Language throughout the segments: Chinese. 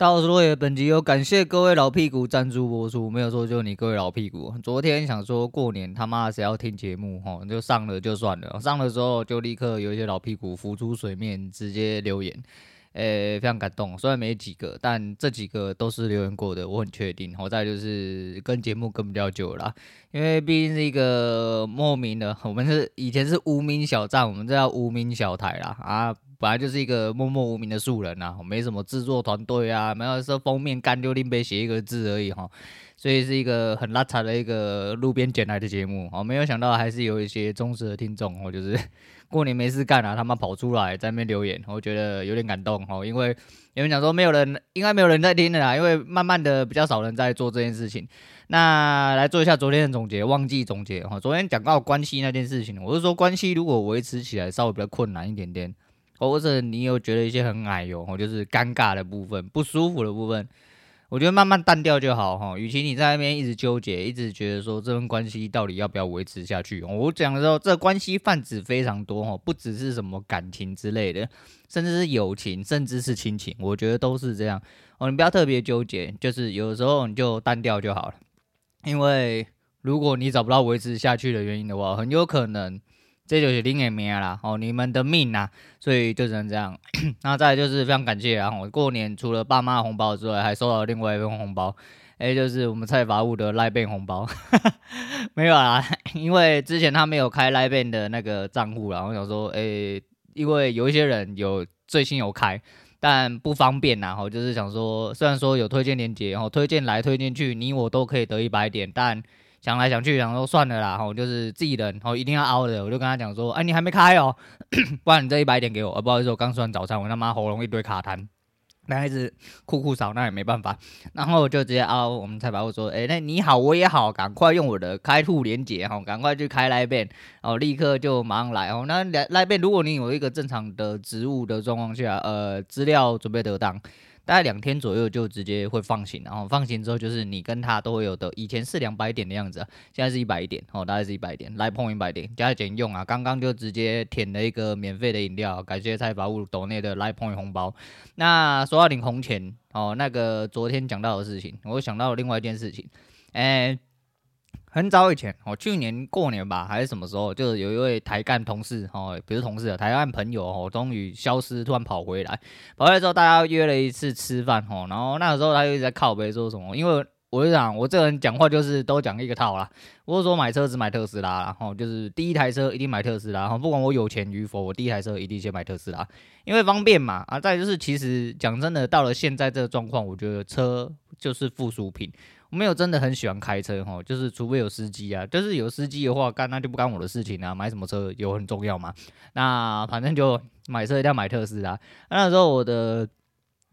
到时候也本集有感谢各位老屁股赞助播出，没有错，就你各位老屁股。昨天想说过年他妈谁要听节目哦，就上了就算了，上了之后就立刻有一些老屁股浮出水面，直接留言，诶、非常感动。虽然没几个，但这几个都是留言过的，我很确定。好在就是跟节目跟比较久了，因为毕竟是一个莫名的，我们是以前是无名小站，我们这叫无名小台啦啊。本来就是一个默默无名的素人呐，没什么制作团队啊，没有说封面干就拎杯写一个字而已哈，所以是一个很邋遢的一个路边捡来的节目哦。没有想到还是有一些忠实的听众哦，就是 过年没事干啊，他们跑出来在那边留言，我觉得有点感动哦，因为有人讲说没有人，应该没有人在听的啦，因为慢慢的比较少人在做这件事情。那来做一下昨天的总结，忘记总结哈，昨天讲到关系那件事情，我是说关系如果维持起来稍微比较困难一点点。或者你有觉得一些很矮哟，哦，就是尴尬的部分、不舒服的部分，我觉得慢慢淡掉就好哈。与其你在那边一直纠结，一直觉得说这份关系到底要不要维持下去，我讲的时候，这关系泛指非常多哈，不只是什么感情之类的，甚至是友情，甚至是亲情，我觉得都是这样哦。你不要特别纠结，就是有的时候你就淡掉就好了。因为如果你找不到维持下去的原因的话，很有可能。这就是你的命啦，哦，你们的命呐，所以就只能这样。那再就是非常感谢啊，我过年除了爸妈红包之外，还收到另外一份红包，哎，就是我们蔡法务的 LINE 红包，没有啦，因为之前他没有开 LINE 的那个账户然，我想说，哎，因为有一些人有最新有开，但不方便呐，我就是想说，虽然说有推荐链接，然后推荐来推荐去，你我都可以得一百点，但。想来想去，想说算了啦，吼，就是自己人，吼，一定要凹的。我就跟他讲说，哎，你还没开哦，不然你这一百点给我。呃，不好意思，我刚吃完早餐，我他妈喉咙一堆卡痰，那一直酷酷少，那也没办法。然后就直接凹，我们才把我说，哎，那你好，我也好，赶快用我的开户连接，吼，赶快去开 LINE，哦，立刻就马上来，哦，那 LINE，如果你有一个正常的职务的状况下，呃，资料准备得当。大概两天左右就直接会放行，然后放行之后就是你跟他都会有的，以前是两百点的样子，现在是一百点，哦，大概是一百点，来碰一百点，加减用啊，刚刚就直接舔了一个免费的饮料，感谢菜宝物抖内的来碰红包。那说到领红钱，哦，那个昨天讲到的事情，我想到了另外一件事情，哎。很早以前，哦，去年过年吧，还是什么时候，就是有一位台干同事，哦，不是同事，台干朋友，哦，终于消失，突然跑回来，跑回来之后，大家约了一次吃饭，哦，然后那个时候他就一直在靠背说什么，因为我就想，我这个人讲话就是都讲一个套啦，我是说买车只买特斯拉，然后就是第一台车一定买特斯拉，然后不管我有钱与否，我第一台车一定先买特斯拉，因为方便嘛，啊，再就是其实讲真的，到了现在这个状况，我觉得车就是附属品。没有真的很喜欢开车哈，就是除非有司机啊，就是有司机的话，干那就不干我的事情啊。买什么车有很重要吗？那反正就买车一定要买特斯拉。那时候我的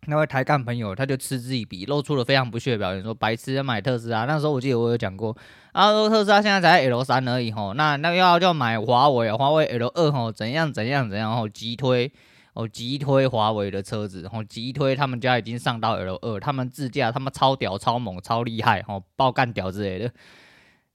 那位台干朋友他就嗤之以鼻，露出了非常不屑的表情，说白痴要买特斯拉。那时候我记得我有讲过，啊，说特斯拉现在才 L 三而已吼，那那要就买华为，华为 L 二吼，怎样怎样怎样吼，急推。哦，急推华为的车子，然后急推他们家已经上到 L 二，他们自驾他们超屌、超猛、超厉害，哦，爆干屌之类的。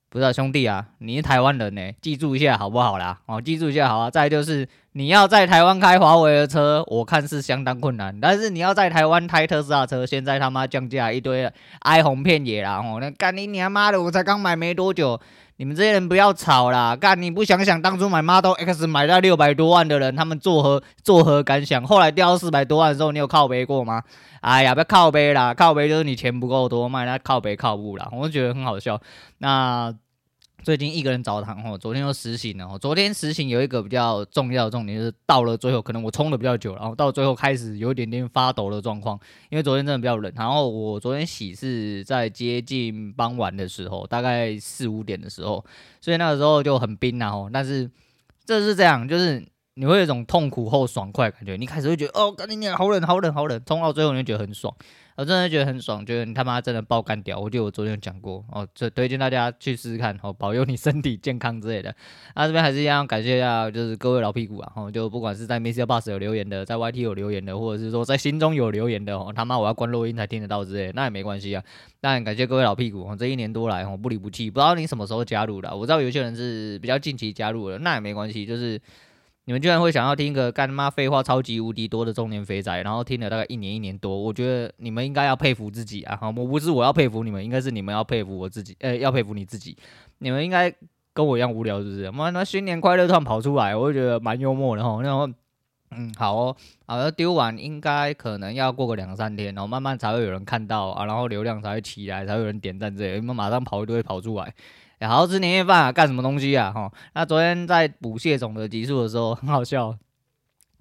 不知道兄弟啊，你是台湾人呢，记住一下好不好啦？哦，记住一下好啊。再就是你要在台湾开华为的车，我看是相当困难。但是你要在台湾开特斯拉车，现在他妈降价一堆哀鸿遍野啦！哦，那干你娘妈的，我才刚买没多久。你们这些人不要吵啦！干，你不想想当初买 Model X 买到六百多万的人，他们作何作何感想？后来掉到四百多万的时候，你有靠背过吗？哎呀，不要靠背啦，靠背就是你钱不够多，卖那靠背靠不啦，我就觉得很好笑。那。最近一个人澡堂哦，昨天又实行了哦。昨天实行有一个比较重要的重点，就是到了最后，可能我冲的比较久，然后到最后开始有一点点发抖的状况，因为昨天真的比较冷。然后我昨天洗是在接近傍晚的时候，大概四五点的时候，所以那个时候就很冰然后，但是这是这样，就是你会有一种痛苦后爽快感觉。你开始会觉得哦，赶紧点，好冷，好冷，好冷，冲到最后你就觉得很爽。我真的觉得很爽，觉得你他妈真的爆干屌！我觉得我昨天讲过哦，这推荐大家去试试看哦，保佑你身体健康之类的。那这边还是一样感谢一下，就是各位老屁股啊，哦，就不管是在 MixerBox 有留言的，在 YT 有留言的，或者是说在心中有留言的哦，他妈我要关录音才听得到之类，那也没关系啊。但感谢各位老屁股哦，这一年多来哦不离不弃，不知道你什么时候加入的，我知道有些人是比较近期加入的，那也没关系，就是。你们居然会想要听一个干妈废话超级无敌多的中年肥仔，然后听了大概一年一年多，我觉得你们应该要佩服自己啊！哈，我不是我要佩服你们，应该是你们要佩服我自己，呃，要佩服你自己。你们应该跟我一样无聊，是不是？妈，那新年快乐突然跑出来，我就觉得蛮幽默的哈。然后，嗯，好哦，好，要丢完应该可能要过个两三天，然后慢慢才会有人看到啊，然后流量才会起来，才会有人点赞这些，你们马上跑一堆跑出来。好好吃年夜饭啊，干什么东西啊？哈，那昨天在补谢总的集数的时候，很好笑，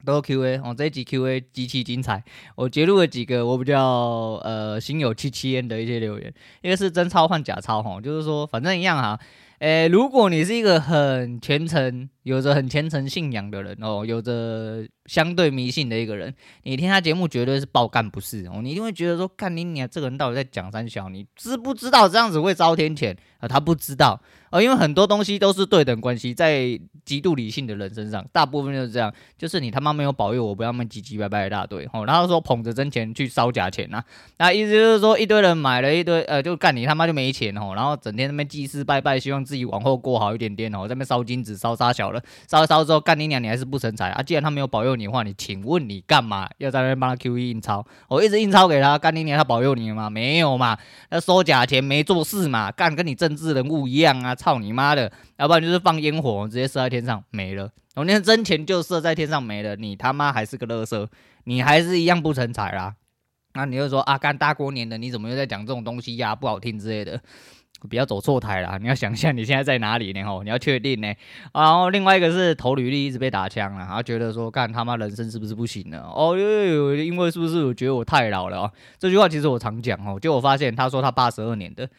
都 Q A 哦，这一集 Q A 极其精彩。我截录了几个我比较呃心有戚戚焉的一些留言，一个是真钞换假钞哈，就是说反正一样哈。诶、如果你是一个很虔诚、有着很虔诚信仰的人哦，有着相对迷信的一个人，你听他节目绝对是爆干不是哦，你一定会觉得说，干你娘，这个人到底在讲三小？你知不知道这样子会遭天谴啊？他不知道。哦，因为很多东西都是对等关系，在极度理性的人身上，大部分就是这样，就是你他妈没有保佑我，不要那么唧唧歪歪一大堆，哦，然后说捧着真钱去烧假钱呐、啊，那意思就是说一堆人买了一堆，呃，就干你他妈就没钱哦，然后整天那边祭祀拜拜，希望自己往后过好一点点哦，在那边烧金子烧沙小了，烧一烧之后干你娘，你还是不成才啊！既然他没有保佑你你话，你请问你干嘛要在那边帮他 QE 印钞？我一直印钞给他，干你娘，他保佑你了吗？没有嘛，那收假钱没做事嘛，干跟你政治人物一样啊，操你妈的！要不然就是放烟火，直接射在天上没了。我那真钱就射在天上没了，你他妈还是个乐色，你还是一样不成才啦。那你就说啊，干大过年的，你怎么又在讲这种东西呀？不好听之类的，不要走错台啦。你要想象你现在在哪里呢？吼，你要确定呢。然后另外一个是投履历一直被打枪了，然后觉得说干他妈人生是不是不行了？哦，因为因为是不是我觉得我太老了啊？这句话其实我常讲哦，就我发现他说他八十二年的。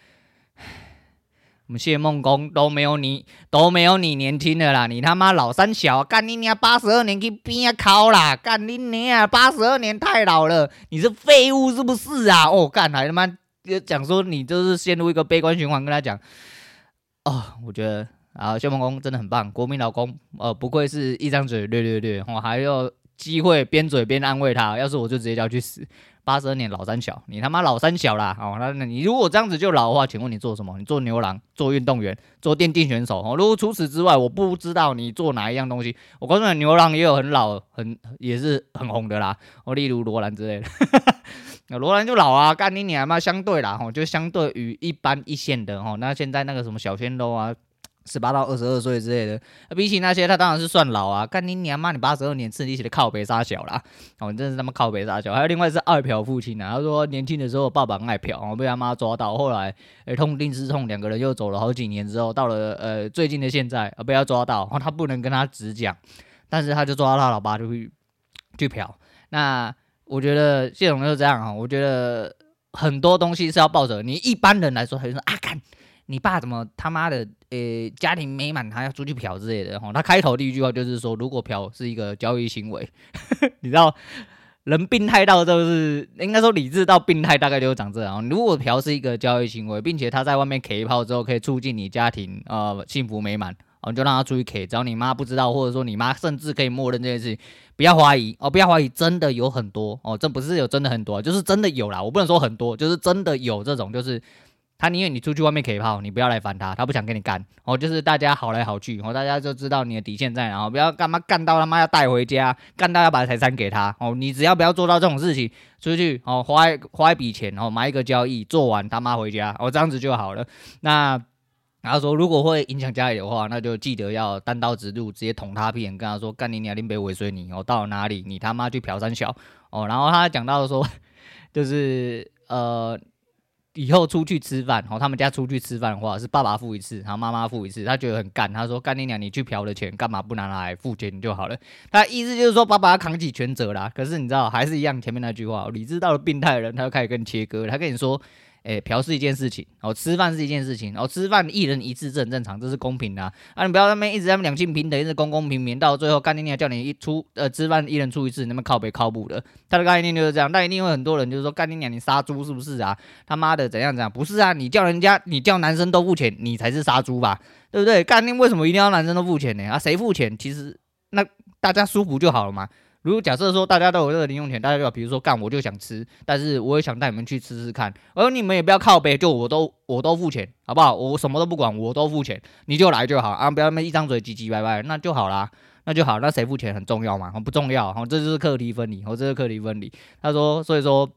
我们谢孟恭都没有你都没有你年轻的啦，你他妈老三小，干你娘八十二年去边啊靠啦，干你娘八十二年太老了，你是废物是不是啊？哦，干还他妈就讲说你就是陷入一个悲观循环，跟他讲，哦，我觉得啊谢孟恭真的很棒，国民老公，呃，不愧是一张嘴，略略略，我还有机会边嘴边安慰他，要是我就直接叫去死。八十二年老三小，你他妈老三小啦！哦，那那你如果这样子就老的话，请问你做什么？你做牛郎，做运动员，做电竞选手？哦，如果除此之外，我不知道你做哪一样东西。我告诉你，牛郎也有很老，很也是很红的啦。哦，例如罗兰之类的。那罗兰就老啊，干你你他妈相对啦，吼，就相对于一般一线的哦。那现在那个什么小鲜肉啊。十八到二十二岁之类的，比起那些，他当然是算老啊！干你娘妈，你八十二年次，你写的靠北杀小啦！哦，你真是他妈靠北杀小。还有另外是二嫖父亲啊，他说年轻的时候爸爸爱嫖，哦，被他妈抓到，后来诶、痛定思痛，两个人又走了好几年之后，到了呃最近的现在，啊被他抓到，哦，他不能跟他直讲，但是他就抓到他老爸就去去嫖。那我觉得谢总就是这样啊，我觉得很多东西是要抱着你一般人来说，他就说啊干。你爸怎么他妈的，呃、家庭美满，他要出去嫖之类的哈。他开头第一句话就是说，如果嫖是一个交易行为，你知道，人病态到就是应该说理智到病态，大概就是长这样。如果嫖是一个交易行为，并且他在外面 K 炮之后可以促进你家庭呃幸福美满，哦，就让他出去 K，只要你妈不知道，或者说你妈甚至可以默认这件事情，不要怀疑哦，不要怀疑，真的有很多哦，这不是有真的很多，就是真的有啦。我不能说很多，就是真的有这种，就是。他宁愿你出去外面 K 泡，你不要来烦他，他不想跟你干哦，就是大家好来好去哦，大家就知道你的底线在哪，不要干嘛干到他妈要带回家，干到要把财产给他哦，你只要不要做到这种事情，出去哦花花一笔钱哦买一个交易做完他妈回家哦这样子就好了。那然后说如果会影响家里的话，那就记得要单刀直入，直接捅他屁眼，跟他说干你娘林北尾随你哦到哪里你他妈去嫖三小哦，然后他讲到说 就是呃。以后出去吃饭，哦，他们家出去吃饭的话，是爸爸付一次，然后妈妈付一次，他觉得很干。他说：“干你娘，你去嫖的钱干嘛不拿来付钱就好了？”他意思就是说，爸爸要扛起全责啦。可是你知道，还是一样前面那句话，理智到了病态的人，他就开始跟你切割，他跟你说。诶，嫖是一件事情，哦，吃饭是一件事情，哦，吃饭一人一次，这很正常，这是公平的啊！啊你不要那边一直在那两性平等，一直公公平平，到最后干爹娘叫你一出呃吃饭一人出一次，那么靠北靠步的，他的概念就是这样。但一定会很多人就是说干爹娘你杀猪是不是啊？他妈的怎样怎样？不是啊，你叫人家你叫男生都付钱，你才是杀猪吧？对不对？干爹为什么一定要男生都付钱呢？啊，谁付钱？其实那大家舒服就好了嘛。如果假设说大家都有这个零用钱，大家就比如说干我就想吃，但是我也想带你们去吃吃看，而你们也不要靠背，就我都我都付钱，好不好？我什么都不管，我都付钱，你就来就好啊，不要那么一张嘴唧唧歪歪，那就好啦。那就好，那谁付钱很重要嘛？不重要，哈，这就是课题分离，哦，这是课题分离。他说，所以说。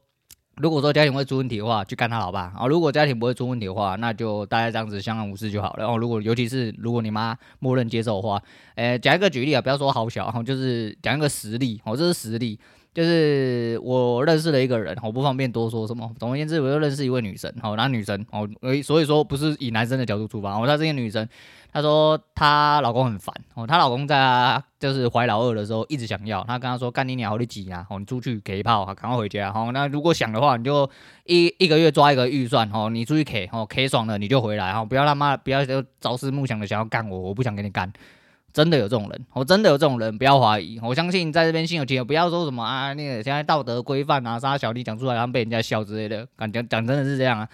如果说家庭会出问题的话，就干他老爸啊！如果家庭不会出问题的话，那就大家这样子相安无事就好了。然后，如果尤其是如果你妈默认接受的话，诶，讲一个举例啊，不要说好小，就是讲一个实例，哦，这是实例，就是我认识了一个人，我不方便多说什么。总而言之，我就认识一位女生，好，那女生，哦，所以说不是以男生的角度出发，哦，她是一个女生。她说她老公很烦哦，她老公在她就是怀老二的时候一直想要，她跟她说干你娘好你挤啊，哦，你出去给一炮，赶快回家，哦，那如果想的话，你就一一个月抓一个预算，哦，你出去给，哦，，K 爽了你就回来，哦，不要他妈不要就朝思暮想的想要干我，我不想跟你干，真的有这种人，我真的有这种人，不要怀疑，我相信在这边新有戚戚，不要说什么啊，那个现在道德规范啊，杀小弟讲出来然后被人家笑之类的，感觉讲真的是这样啊。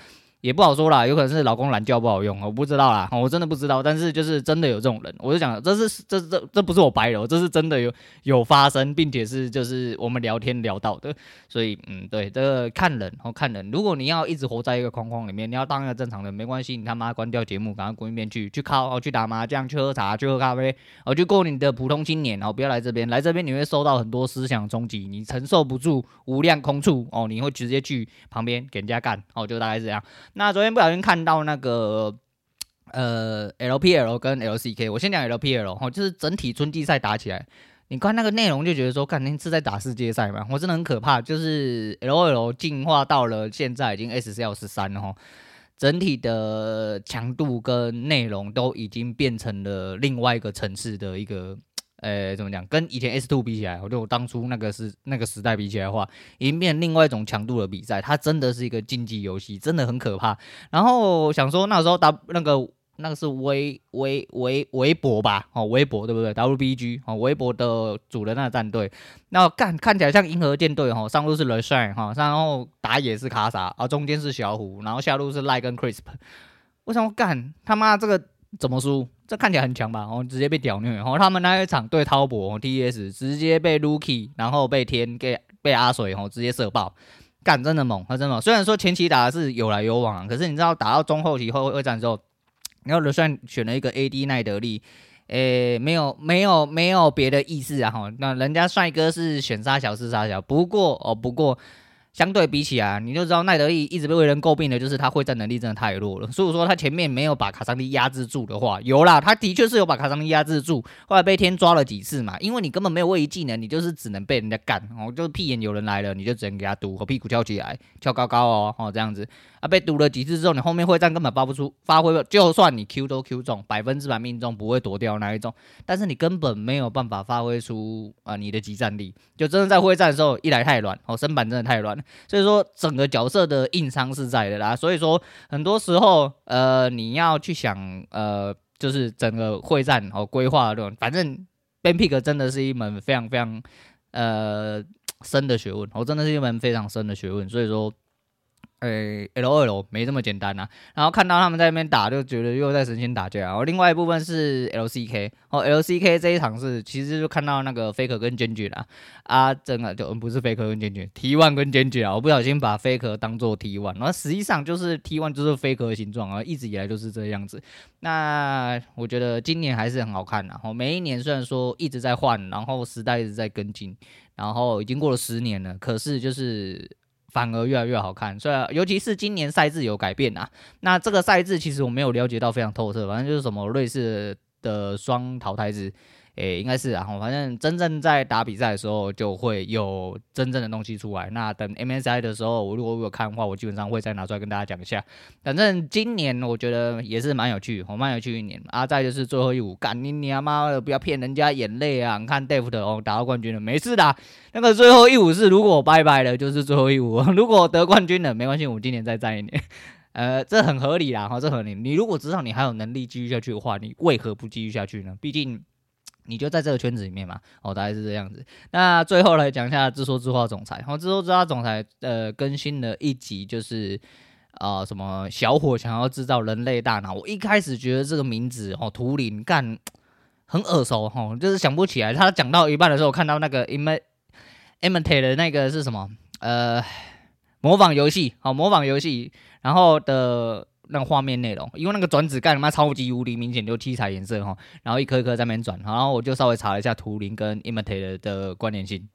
也不好说啦，有可能是老公懒觉不好用，我不知道啦，我真的不知道。但是就是真的有这种人，我就讲，这是这这这不是我白了，这是真的有有发生，并且是就是我们聊天聊到的。所以嗯，对，这个看人哦，看人。如果你要一直活在一个框框里面，你要当一个正常人，没关系，你他妈关掉节目，赶快滚一边去，去靠，去打麻将，去喝茶，去喝咖啡，哦，去过你的普通青年哦，不要来这边，来这边你会受到很多思想冲击，你承受不住无量空处哦，你会直接去旁边给人家干哦，就大概是这样。那昨天不小心看。到那个呃 LPL 跟 LCK，我先讲 LPL 哈，就是整体春季赛打起来，你看那个内容就觉得说，肯定是在打世界赛嘛，我真的很可怕。就是 LOL 进化到了现在已经 SCL 十三了哈，整体的强度跟内容都已经变成了另外一个层次的一个。呃，怎么讲？跟以前 S Two 比起来，我就当初那个是那个时代比起来的话，已经变另外一种强度的比赛。它真的是一个竞技游戏，真的很可怕。然后想说那时候打那个那个是微微微微博吧？哦，微博对不对？W B G 哦，微博的主人那个战队，那看看起来像银河舰队哈，上路是 Leshrac 哈，然后打野是卡莎，啊，中间是小虎，然后下路是赖跟 Crisp。我想干他妈这个怎么输？这看起来很强吧？然后直接被屌虐，然后他们那一场对滔搏 TS 直接被 Rookie，然后被天给被阿水，然后直接射爆，干真的猛，他真的猛。虽然说前期打的是有来有往，可是你知道打到中后期后二战之后，然后就算选了一个 AD 奈德利，诶，没有没有没有别的意思啊哈。那人家帅哥是选杀小是杀小，不过哦不过。相对比起来，你就知道奈德利一直被为人诟病的就是他会战能力真的太弱了。所以说他前面没有把卡桑蒂压制住的话，有啦，他的确是有把卡桑蒂压制住，后来被天抓了几次嘛。因为你根本没有位移技能，你就是只能被人家干哦，就是屁眼有人来了，你就只能给他堵，和屁股跳起来，跳高高哦，哦这样子。啊，被堵了几次之后，你后面会战根本发不出发挥，就算你 Q 都 Q 中，百分之百命中不会躲掉那一种，但是你根本没有办法发挥出啊、你的即战力，就真的在会战的时候，一来太软，哦身板真的太软，所以说整个角色的硬伤是在的啦，所以说很多时候呃你要去想呃就是整个会战哦规划这种，反正 ban pick 真的是一门非常非常呃深的学问，哦真的是一门非常深的学问，所以说。诶、L 二 L 没这么简单呐、啊，然后看到他们在那边打，就觉得又在神仙打架。然后另外一部分是 LCK，哦，LCK 这一场是其实就看到那个 Faker 跟 Genji 啦，啊，真的就不是 Faker 跟 Genji，T1 跟 Genji 啊，我不小心把 Faker 当做 T1，然后实际上就是 T1 就是 Faker 的形状啊，一直以来就是这样子。那我觉得今年还是很好看的，然后，每一年虽然说一直在换，然后时代一直在跟进，然后已经过了十年了，可是就是。反而越来越好看，虽然尤其是今年赛制有改变啊。那这个赛制其实我没有了解到非常透彻，反正就是什么瑞士的双淘汰制。诶、应该是啊，反正真正在打比赛的时候，就会有真正的东西出来。那等 MSI 的时候，我如果有看的话，我基本上会再拿出来跟大家讲一下。反正今年我觉得也是蛮有趣，我蛮有趣一年。啊，再就是最后一舞，干你你妈的不要骗人家眼泪啊！你看 Dave 的哦，打到冠军了，没事的。那个最后一舞是如果拜拜了，就是最后一舞；如果得冠军了，没关系，我们今年再战一年。呃，这很合理啦，哈，这合理。你如果知道你还有能力继续下去的话，你为何不继续下去呢？毕竟。你就在这个圈子里面嘛，哦，大概是这样子。那最后来讲一下自说自话总裁，哦，自说自话总裁，呃，更新了一集，就是啊、什么小伙想要制造人类大脑。我一开始觉得这个名字哦，图灵干很耳熟，哦，就是想不起来。他讲到一半的时候，我看到那个 imitate 的那个是什么？呃，模仿游戏，好，模仿游戏，然后的。那个画面内容，因为那个转子盖他妈超级无敌明显，就七彩颜色哈，然后一颗一颗在那边转，然后我就稍微查了一下图灵跟 Imitate 的关联性。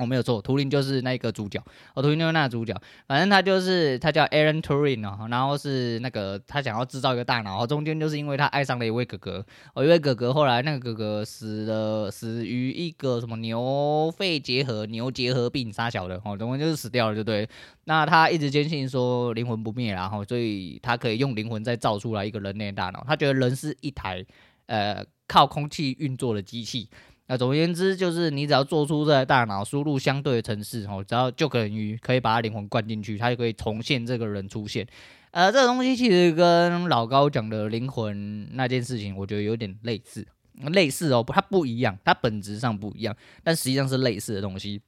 哦、没有错，图灵就是那个主角，哦，图灵就是那个主角，反正他就是他叫 Alan Turing 哦，然后是那个他想要制造一个大脑，中间就是因为他爱上了一位哥哥，哦，一位哥哥后来那个哥哥死了，死于一个什么牛肺结核、牛结核病杀小的，哦，总共就是死掉了，就对。那他一直坚信说灵魂不灭，然后所以他可以用灵魂再造出来一个人类大脑，他觉得人是一台呃靠空气运作的机器。那总而言之，就是你只要做出这大脑，输入相对的程式，哦，只要就等于可以把他灵魂灌进去，他就可以重现这个人出现。呃，这个东西其实跟老高讲的灵魂那件事情，我觉得有点类似，类似哦，它不一样，它本质上不一样，但实际上是类似的东西。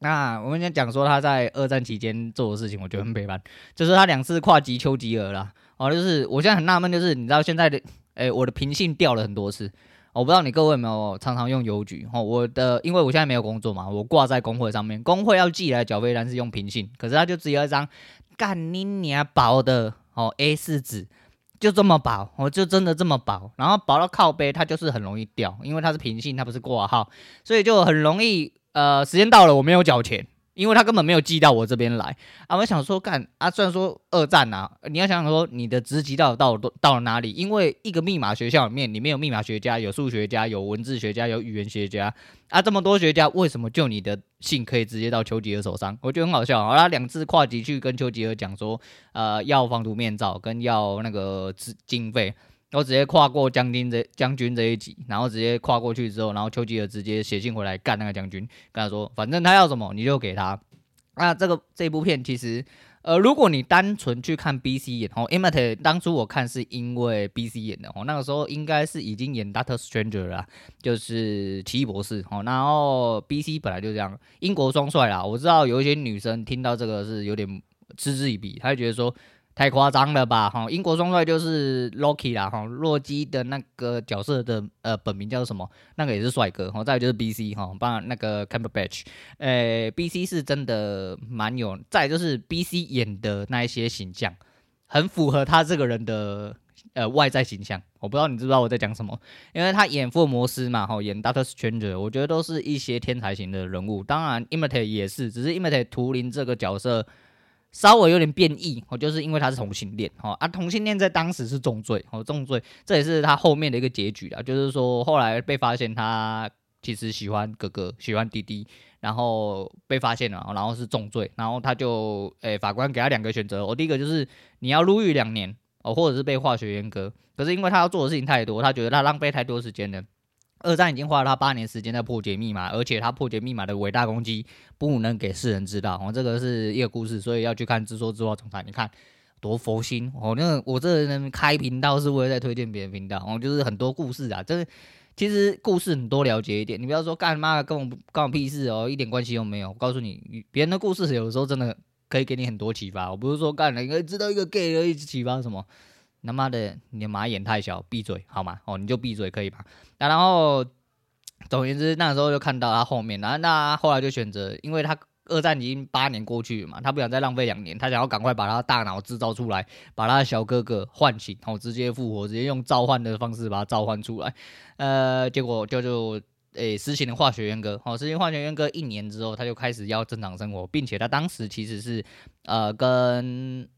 那我们先讲说他在二战期间做的事情，我觉得很悲惨，就是他两次跨级丘吉尔啦。哦，就是我现在很纳闷，就是你知道现在的，诶，我的平信掉了很多次。我不知道你各位有没有常常用邮局哦？我的，因为我现在没有工作嘛，我挂在工会上面，工会要寄来缴费单是用平信，可是他就只有一张干你娘薄的哦 A4 纸，就这么薄，我就真的这么薄，然后薄到靠背，它就是很容易掉，因为它是平信，它不是挂号，所以就很容易呃，时间到了我没有缴钱。因为他根本没有寄到我这边来啊！我想说，干啊！虽然说二战啊，你要想想说，你的职级到到到到了哪里？因为一个密码学校里面，里面有密码学家、有数学家、有文字学家、有语言学家啊，这么多学家，为什么就你的信可以直接到丘吉尔手上？我觉得很好笑啊！他两次跨级去跟丘吉尔讲说，呃，要防毒面罩跟要那个资经费。我直接跨过将军这将军这一级，然后直接跨过去之后，然后丘吉尔直接写信回来干那个将军，跟他说，反正他要什么你就给他。那这个这部片其实，呃，如果你单纯去看 BC 演哦，Imat 当初我看是因为 BC 演的哦，那个时候应该是已经演 Doctor Stranger 了，就是奇异博士哦。然后 BC 本来就这样，英国双帅啦。我知道有一些女生听到这个是有点嗤之以鼻，她就觉得说。太夸张了吧！哈，英国双帅就是 Loki 啦，哈，洛基的那个角色的呃本名叫做什么？那个也是帅哥，哈，再来就是 BC 哈，帮那个 Cumberbatch，诶，BC 是真的蛮有，再就是 BC 演的那一些形象，很符合他这个人的呃外在形象。我不知道你知不知道我在讲什么？因为他演福尔摩斯嘛，哈，演 Doctor Strange，我觉得都是一些天才型的人物。当然，Imitate 也是，只是 Imitate 图灵这个角色。稍微有点变异哦，就是因为他是同性恋哦啊，同性恋在当时是重罪哦，重罪，这也是他后面的一个结局啊，就是说后来被发现他其实喜欢哥哥，喜欢弟弟，然后被发现了，然后是重罪，然后他就诶、法官给他两个选择，哦、第一个就是你要入狱两年哦，或者是被化学阉割，可是因为他要做的事情太多，他觉得他浪费太多时间了。二战已经花了他八年时间在破解密码，而且他破解密码的伟大功绩不能给世人知道。哦，这个是一个故事，所以要去看《自说自话总裁》。你看多佛心哦！那我这个人开频道是为了在推荐别人频道哦，就是很多故事啊。这其实故事你多了解一点，你不要说干妈跟我关我屁事哦，一点关系都没有。我告诉你，别人的故事有的时候真的可以给你很多启发。我不是说干了应该知道一个 gay 而已，启发什么？他妈的，你的马眼太小，闭嘴好吗？哦，你就闭嘴可以吧？那然后，总而言之，那时候就看到他后面，然后那后来就选择，因为他二战已经八年过去了嘛，他不想再浪费两年，他想要赶快把他大脑制造出来，把他的小哥哥唤醒，然后直接复活，直接用召唤的方式把他召唤出来。呃，结果就就诶实行了化学阉割，好，实行化学阉割一年之后，他就开始要正常生活，并且他当时其实是呃跟。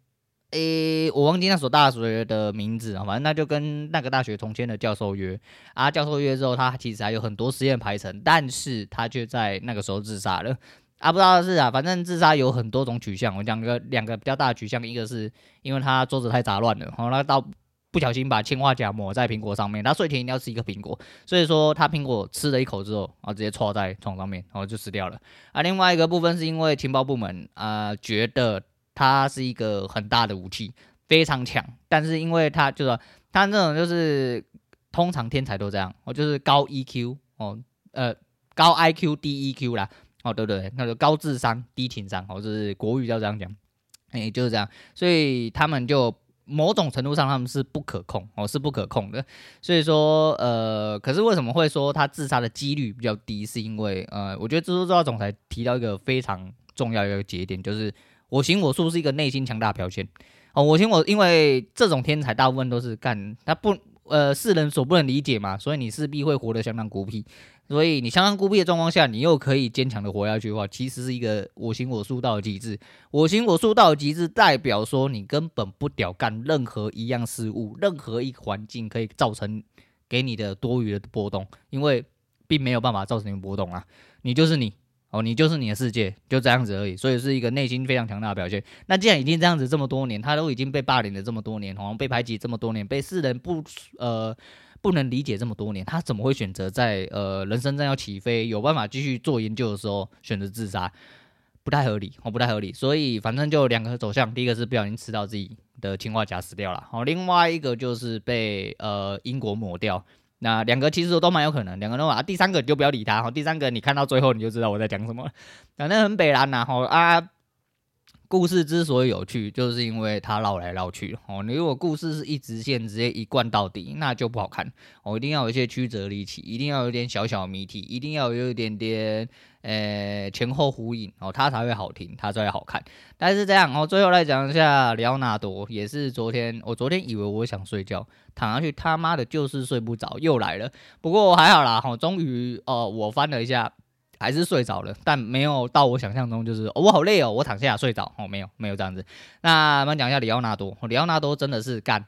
诶、我忘记那所大学的名字啊，反正那就跟那个大学重签的教授约啊，教授约之后，他其实还有很多实验排程，但是他却在那个时候自杀了啊，不知道是啊，反正自杀有很多种取向，我讲个两个比较大的取向，一个是因为他桌子太杂乱了，然后他到不小心把氰化钾抹在苹果上面，他睡前一定要吃一个苹果，所以说他苹果吃了一口之后，然后直接戳在床上面，然后就死掉了啊，另外一个部分是因为情报部门啊、觉得。它是一个很大的武器，非常强，但是因为它就是它这种就是通常天才都这样，哦，就是高 EQ 哦，呃，高 IQ 低 EQ 啦，哦，对对，那个高智商低情商，哦，就是国语叫这样讲，哎，就是这样，所以他们就某种程度上他们是不可控，哦，是不可控的，所以说，呃，可是为什么会说他自杀的几率比较低？是因为，呃，我觉得《蜘蛛知道总裁》提到一个非常重要一个节点，就是。我行我素是一个内心强大的表现，哦，我行我因为这种天才大部分都是干他不呃世人所不能理解嘛，所以你势必会活得相当孤僻。所以你相当孤僻的状况下，你又可以坚强的活下去的话，其实是一个我行我素到极致。我行我素到极致，代表说你根本不屌干任何一样事物，任何一个环境可以造成给你的多余的波动，因为并没有办法造成你波动啊。你就是你哦，你就是你的世界，就这样子而已。所以是一个内心非常强大的表现。那既然已经这样子这么多年，他都已经被霸凌了这么多年，好像被排挤这么多年，被世人不呃。不能理解这么多年，他怎么会选择在呃人生正要起飞，有办法继续做研究的时候选择自杀？不太合理，哦，不太合理。所以反正就两个走向，第一个是不小心吃到自己的氰化钾死掉了，好，另外一个就是被呃英国抹掉。那两个其实都蛮有可能，两个都啊，第三个你就不要理他，哈，第三个你看到最后你就知道我在讲什么了。反正很北蓝呐，哈啊。故事之所以有趣，就是因为它绕来绕去哦。你如果故事是一直线，直接一贯到底，那就不好看哦。一定要有一些曲折离奇，一定要有点小小谜题，一定要有一点点呃前后呼应哦，它才会好听，它才会好看。但是这样哦，最后来讲一下里奥纳多，也是昨天我昨天以为我想睡觉，躺下去他妈的就是睡不着，又来了。不过还好啦，哦，终于哦，我翻了一下。还是睡着了，但没有到我想象中，就是、哦、我好累哦，我躺下睡着哦，没有没有这样子。那我们讲一下里奥纳多，里奥纳多真的是干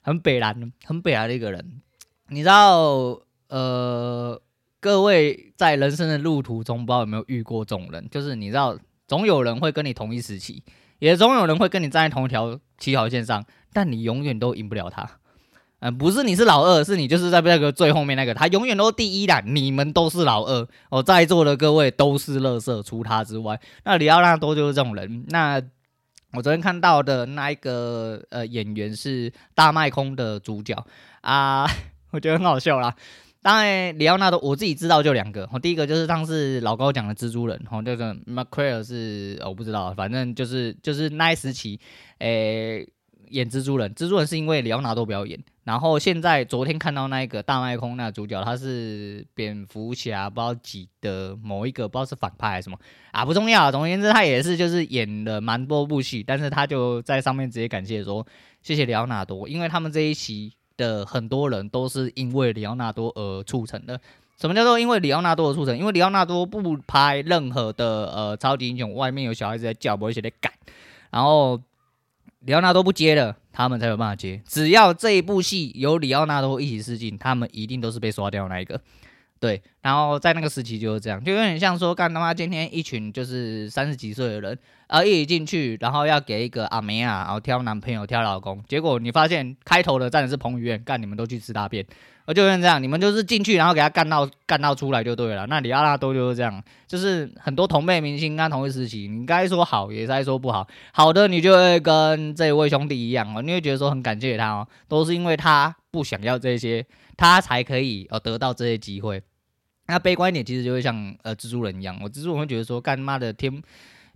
很北蓝很北蓝的一个人。你知道呃，各位在人生的路途中，不知道有没有遇过这种人，就是你知道总有人会跟你同一时期，也总有人会跟你站在同一条起跑线上，但你永远都赢不了他。嗯，不是你是老二，是你就是在那个最后面那个，他永远都是第一啦。你们都是老二哦，在座的各位都是垃圾，除他之外，那里奥纳多就是这种人。那我昨天看到的那一个呃演员是大卖空的主角啊，我觉得很好笑啦。当然，里奥纳多我自己知道就两个，哦第一个就是当时老高讲的蜘蛛人，哦，这个 McQuarrie 是我不知道，反正就是就是那一时期，诶、演蜘蛛人，蜘蛛人是因为里奥纳多表演。然后现在昨天看到那个大卖空那主角，他是蝙蝠侠不知道几的某一个，不知道是反派还是什么啊，不重要。总而言之，他也是就是演了蛮多部戏，但是他就在上面直接感谢说谢谢里奥纳多，因为他们这一期的很多人都是因为里奥纳多而促成的。什么叫做因为里奥纳多而促成？因为里奥纳多不拍任何的呃超级英雄，外面有小孩子在叫，不会写在赶，然后。里奥纳多不接了，他们才有办法接。只要这一部戏有里奥纳多一起试镜，他们一定都是被刷掉那一个。对，然后在那个时期就是这样，就有点像说，干他妈今天一群就是三十几岁的人，啊，一起进去，然后要给一个阿梅啊，然后挑男朋友、挑老公，结果你发现开头的站的是彭于晏，干你们都去吃大便。就像这样，你们就是进去，然后给他干到干到出来就对了。那里奥纳多就是这样，就是很多同辈明星跟同一时期，你该说好，也该说不好。好的，你就会跟这位兄弟一样哦，你会觉得说很感谢他哦，都是因为他不想要这些，他才可以哦得到这些机会。那悲观一点，其实就会像呃蜘蛛人一样，我蜘蛛人会觉得说，干妈的天。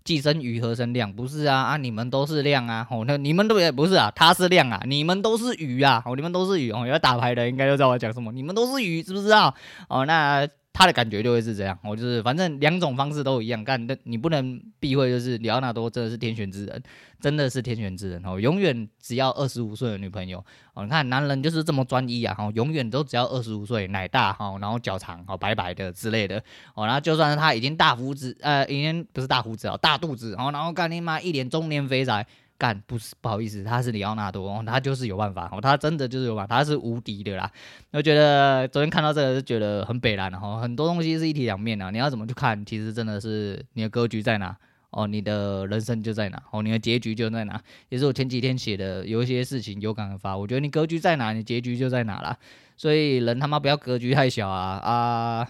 既生瑜，何生亮？不是啊啊！你们都是亮啊！哦，那你们都也不是啊，他是亮啊！你们都是鱼啊！哦，你们都是鱼哦！有打牌的应该就知道我讲什么。你们都是鱼，知不知道？哦，那。他的感觉就会是这样，我就是反正两种方式都一样干，但你不能避讳，就是里奥纳多真的是天选之人，真的是天选之人哦，永远只要二十五岁的女朋友哦，你看男人就是这么专一啊，哦，永远都只要二十五岁，奶大哈，然后脚长哦，白白的之类的哦，然后就算是他已经大胡子，呃，已经不是大胡子哦，大肚子哦，然后干你妈一脸中年肥宅。干不是不好意思，他是里奥纳多，他就是有办法哦，他真的就是有办法，他是无敌的啦。我觉得昨天看到这个就觉得很北烂哈，很多东西是一体两面的，你要怎么去看？其实真的是你的格局在哪哦，你的人生就在哪哦，你的结局就在哪。也是我前几天写的，有一些事情有感而发。我觉得你格局在哪，你结局就在哪啦。所以人他妈不要格局太小啊啊，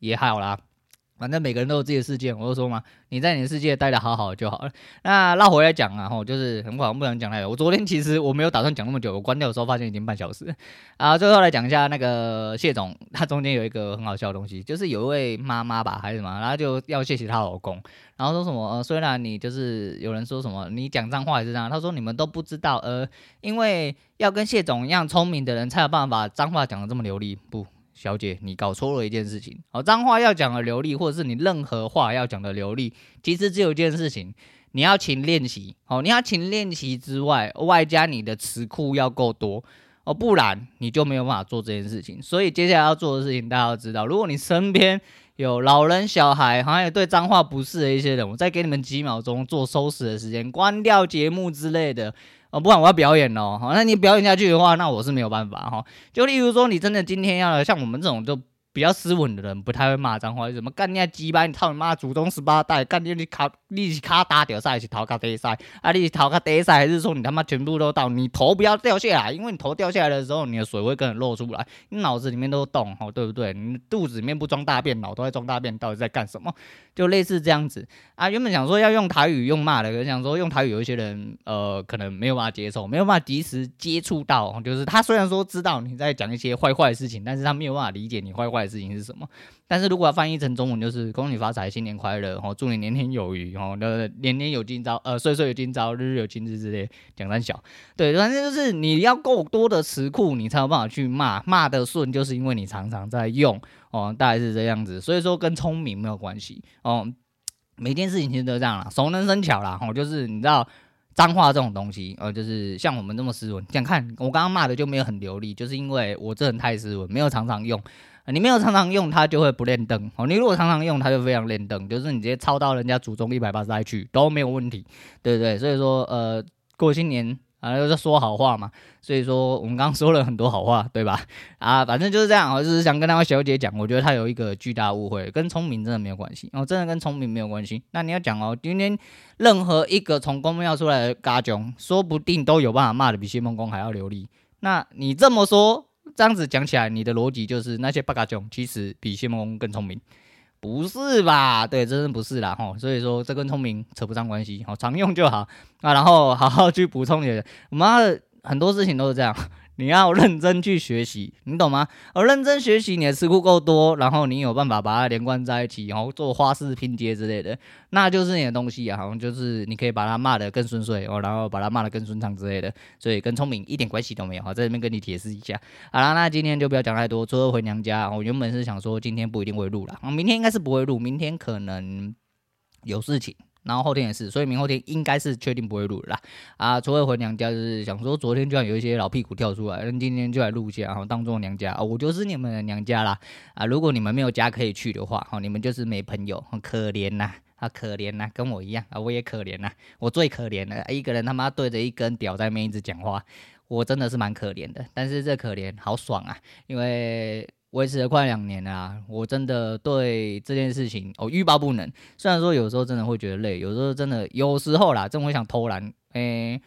也好啦。反正每个人都有自己的世界，我就说嘛，你在你的世界待的好好就好了。那绕回来讲啊，吼，就是很快，我不想讲太多。我昨天其实我没有打算讲那么久，我关掉的时候发现已经半小时啊。最后来讲一下那个谢总，他中间有一个很好笑的东西，就是有一位妈妈吧还是什么，然后就要谢谢她老公，然后说什么，虽然你就是有人说什么你讲脏话也是这样，他说你们都不知道，呃，因为要跟谢总一样聪明的人才有办法把脏话讲得这么流利，不。小姐，你搞错了一件事情。好，脏话要讲的流利，或者是你任何话要讲的流利，其实只有一件事情，你要勤练习哦，你要勤练习之外，外加你的词库要够多哦，不然你就没有办法做这件事情。所以接下来要做的事情，大家要知道，如果你身边有老人、小孩，好像有对脏话不适的一些人，我再给你们几秒钟做收拾的时间，关掉节目之类的哦，不然我要表演哦。好，那你表演下去的话，那我是没有办法哈。就例如说，你真的今天要像我们这种就。比较斯文的人不太会骂脏话，什么干你鸡巴，你操你妈祖宗十八代，干你你卡你卡打掉赛，是头壳底赛，啊你头壳底赛，还是说你他妈全部都倒，你头不要掉下来，因为你头掉下来的时候，你的水会跟着漏出来，你脑子里面都动，哦对不对？你肚子里面不装大便，脑都在装大便，到底在干什么？就类似这样子啊。原本想说要用台语用骂的，可想说用台语有一些人呃可能没有办法接受，没有办法及时接触到，就是他虽然说知道你在讲一些坏坏的事情，但是他没有办法理解你坏坏。事情是什么？但是如果要翻译成中文，就是恭喜发财，新年快乐，哦，祝你年年有余，哦，那年年有今朝，呃，岁岁有今朝，日日有今日之类，讲三小，对，反正就是你要够多的词库，你才有办法去骂，骂得顺，就是因为你常常在用，哦，大概是这样子，所以说跟聪明没有关系，哦，每件事情其实都这样啦，熟能生巧啦，哦，就是你知道脏话这种东西，呃，就是像我们这么斯文，想看我刚刚骂的就没有很流利，就是因为我这人太斯文，没有常常用。你没有常常用它，就会不练灯哦。你如果常常用它，就非常练灯，就是你直接抄到人家祖宗一百八十代去都没有问题，对不对？所以说，呃，过新年啊，就是说好话嘛。所以说，我们刚刚说了很多好话，对吧？啊，反正就是这样。我就是想跟那位小姐讲，我觉得她有一个巨大误会，跟聪明真的没有关系哦，真的跟聪明没有关系。那你要讲哦，今天任何一个从公庙出来的嘎囧，说不定都有办法骂得比谢孟公还要流利。那你这么说？这样子讲起来，你的逻辑就是那些八嘎囧其实比谢孟恭更聪明，不是吧？对，真的不是啦吼。所以说这跟聪明扯不上关系，好，常用就好啊。然后好好去补充你的，我们很多事情都是这样。你要认真去学习，你懂吗？而认真学习，你的词库够多，然后你有办法把它连贯在一起，然后做花式拼接之类的，那就是你的东西啊。好像就是你可以把它骂得更顺遂哦，然后把它骂得更顺畅之类的。所以跟聪明一点关系都没有。好，在这边跟你解释一下。好了，那今天就不要讲太多，初二回娘家。我原本是想说今天不一定会录了，明天应该是不会录，明天可能有事情。然后后天也是，所以明后天应该是确定不会录了啦。啊，除了回娘家就是想说，昨天居然有一些老屁股跳出来，那今天就来录一下，然后当做娘家啊，我就是你们的娘家啦。啊，如果你们没有家可以去的话，哈，你们就是没朋友，很可怜呐，啊，可怜呐，跟我一样啊，我也可怜呐，我最可怜了，一个人他妈对着一根屌在那边一直讲话，我真的是蛮可怜的。但是这可怜好爽啊，因为。维持了快两年了啊，我真的对这件事情哦欲罢不能。虽然说有时候真的会觉得累，有时候真的有时候啦，真的会想偷懒。诶、欸，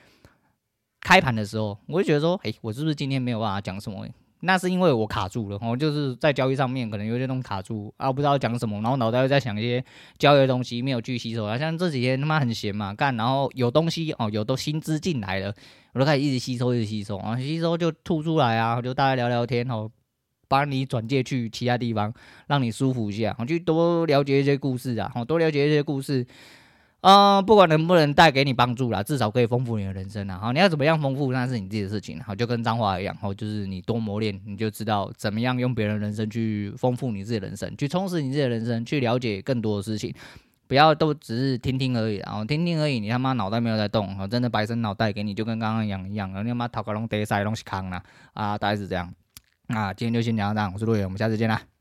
开盘的时候我就觉得说，诶、我是不是今天没有办法讲什么？那是因为我卡住了，我就是在交易上面可能有些东西卡住啊，不知道讲什么，然后脑袋又在想一些交易的东西没有去吸收啊。像这几天他妈很闲嘛，干，然后有东西哦，有都薪资进来了，我都开始一直吸收，一直吸收啊，吸收就吐出来啊，就大家聊聊天哦。帮你转介去其他地方，让你舒服一下，我去多了解一些故事啊，好，多了解一些故事，啊、呃，不管能不能带给你帮助啦，至少可以丰富你的人生啊。好，你要怎么样丰富，那是你自己的事情。好，就跟脏话一样，好，就是你多磨练，你就知道怎么样用别人人生去丰富你自己的人生，去充实你自己的人生，去了解更多的事情。不要都只是听听而已，然后听听而已，你他妈脑袋没有在动，好，真的白生脑袋给你，就跟刚刚一样一样，你他妈头壳拢呆塞拢是空啦，啊，大概是这样。啊今天就先聊到这，我是陆远，我们下次见啦。